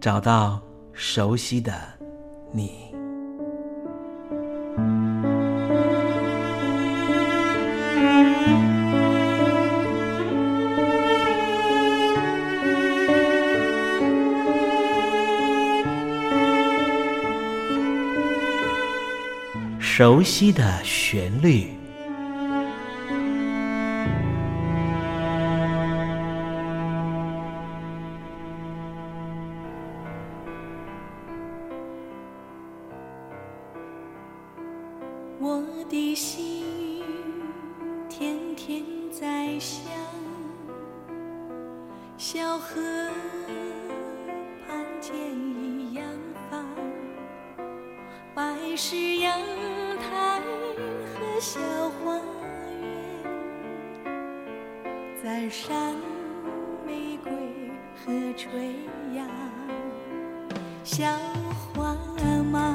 找到熟悉的你，熟悉的旋律。载上玫瑰和垂杨小花猫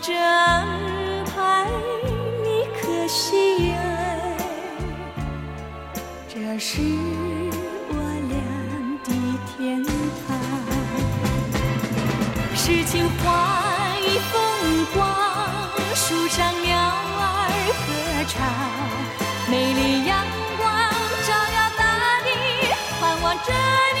这安排你可喜爱？这是我俩的天堂。诗情画意风光，树上鸟儿歌唱，美丽阳光照耀大地，盼望着你，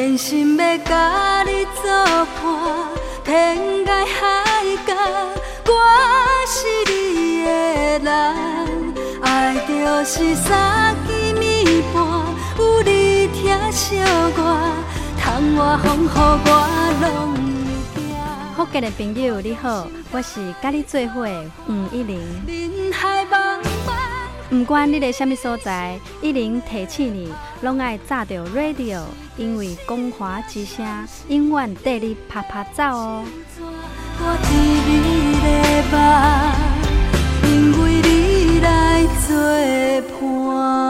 坚心要甲你作伴，天涯海角，我是你的人。爱就是三更暝半，有你疼惜我，窗外风雨我拢。福建的朋友你好，我是甲你做伙的黄一玲。人海茫茫。不管你在什么所在，一零提醒你，拢爱炸着 radio，因为光华之声永远带你啪啪走哦。因为你来作伴。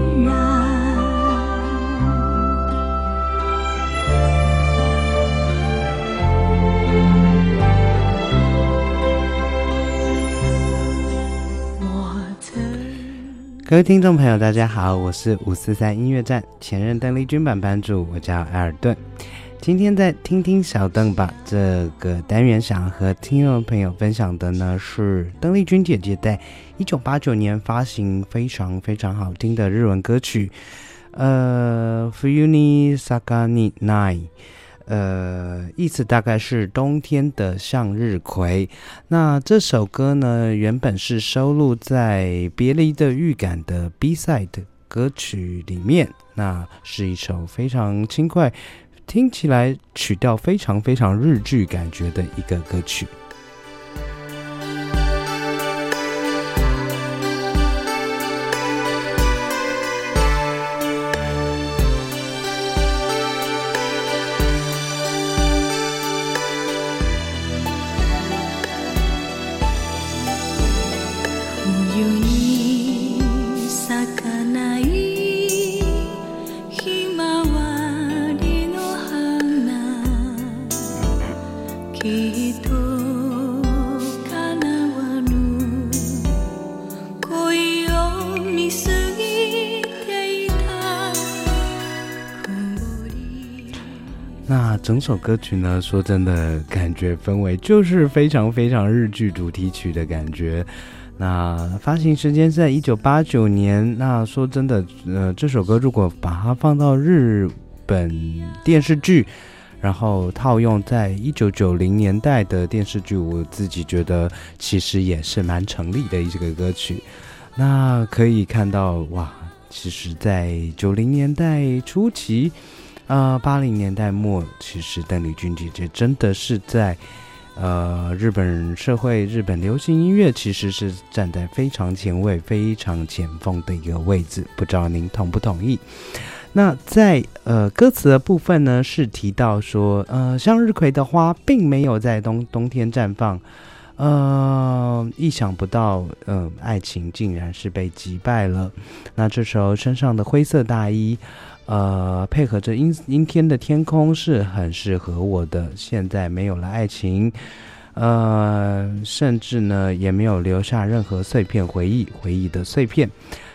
各位听众朋友，大家好，我是五四三音乐站前任邓丽君版班主，我叫埃尔顿。今天在听听小邓吧这个单元，想和听众朋友分享的呢是邓丽君姐姐在一九八九年发行非常非常好听的日文歌曲，呃，Fuyuni Sagani Nai，呃，意思大概是冬天的向日葵。那这首歌呢，原本是收录在《别离的预感》的 B side 歌曲里面，那是一首非常轻快。听起来曲调非常非常日剧感觉的一个歌曲。整首歌曲呢，说真的，感觉氛围就是非常非常日剧主题曲的感觉。那发行时间是在一九八九年。那说真的，呃，这首歌如果把它放到日本电视剧，然后套用在一九九零年代的电视剧，我自己觉得其实也是蛮成立的一个歌曲。那可以看到，哇，其实，在九零年代初期。呃，八零年代末，其实邓丽君姐姐真的是在，呃，日本社会、日本流行音乐，其实是站在非常前卫、非常前锋的一个位置。不知道您同不同意？那在呃歌词的部分呢，是提到说，呃，向日葵的花并没有在冬冬天绽放，呃，意想不到，呃，爱情竟然是被击败了。那这时候身上的灰色大衣。呃，配合着阴阴天的天空是很适合我的。现在没有了爱情，呃，甚至呢也没有留下任何碎片回忆，回忆的碎片。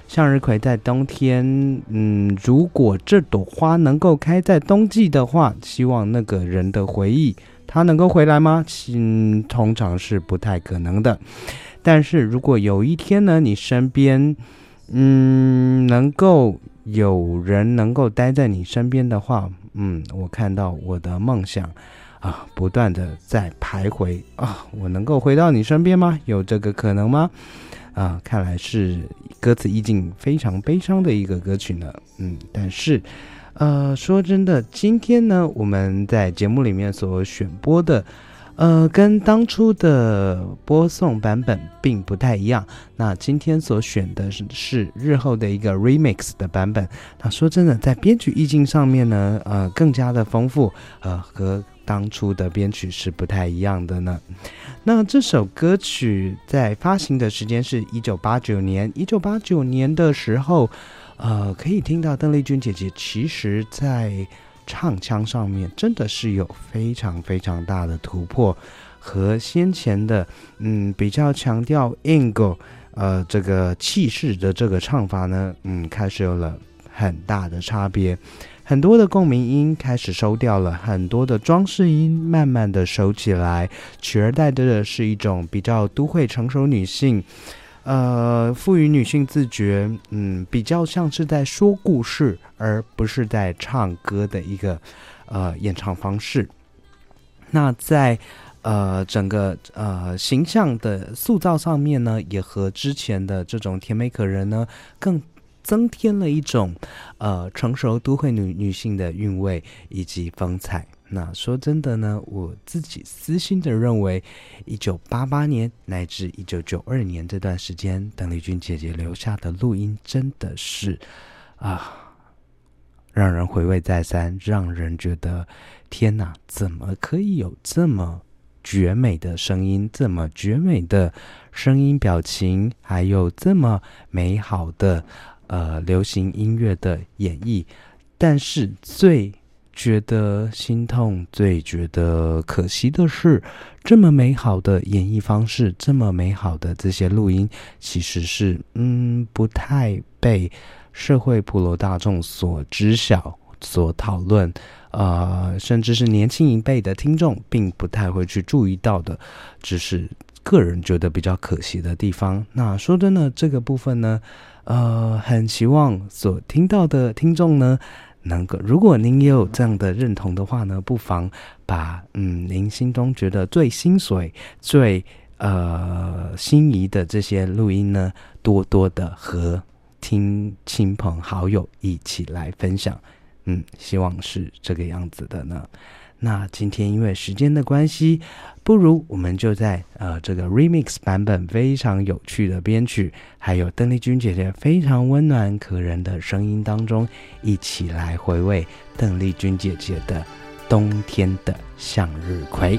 向日葵在冬天，嗯，如果这朵花能够开在冬季的话，希望那个人的回忆他能够回来吗？嗯，通常是不太可能的。但是如果有一天呢，你身边，嗯，能够。有人能够待在你身边的话，嗯，我看到我的梦想啊，不断的在徘徊啊，我能够回到你身边吗？有这个可能吗？啊，看来是歌词意境非常悲伤的一个歌曲呢。嗯，但是，呃，说真的，今天呢，我们在节目里面所选播的。呃，跟当初的播送版本并不太一样。那今天所选的是是日后的一个 remix 的版本。那说真的，在编曲意境上面呢，呃，更加的丰富，呃，和当初的编曲是不太一样的呢。那这首歌曲在发行的时间是一九八九年，一九八九年的时候，呃，可以听到邓丽君姐姐其实在。唱腔上面真的是有非常非常大的突破，和先前的嗯比较强调 angle 呃这个气势的这个唱法呢，嗯开始有了很大的差别，很多的共鸣音开始收掉了，很多的装饰音慢慢的收起来，取而代之的是一种比较都会成熟女性。呃，赋予女性自觉，嗯，比较像是在说故事，而不是在唱歌的一个呃演唱方式。那在呃整个呃形象的塑造上面呢，也和之前的这种甜美可人呢，更增添了一种呃成熟都会女女性的韵味以及风采。那说真的呢，我自己私心的认为，一九八八年乃至一九九二年这段时间，邓丽君姐姐留下的录音真的是啊，让人回味再三，让人觉得天哪，怎么可以有这么绝美的声音，这么绝美的声音表情，还有这么美好的呃流行音乐的演绎？但是最觉得心痛，最觉得可惜的是，这么美好的演绎方式，这么美好的这些录音，其实是嗯不太被社会普罗大众所知晓、所讨论，呃，甚至是年轻一辈的听众并不太会去注意到的，只是个人觉得比较可惜的地方。那说真的，这个部分呢，呃，很希望所听到的听众呢。能够，如果您也有这样的认同的话呢，不妨把嗯您心中觉得最心水、最呃心仪的这些录音呢，多多的和听亲朋好友一起来分享。嗯，希望是这个样子的呢。那今天因为时间的关系，不如我们就在呃这个 remix 版本非常有趣的编曲，还有邓丽君姐姐非常温暖可人的声音当中，一起来回味邓丽君姐姐的《冬天的向日葵》。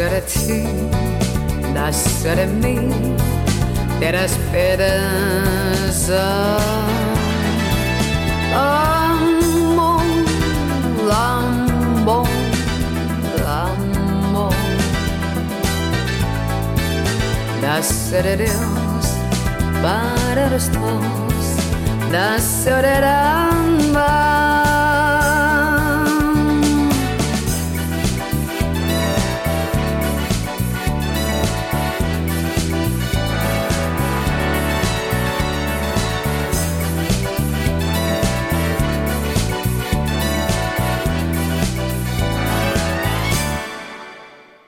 senhora a ti, da senhora a mim, ter a esperança. Amor, amor, amor, da senhora Deus, para os teus, da senhora a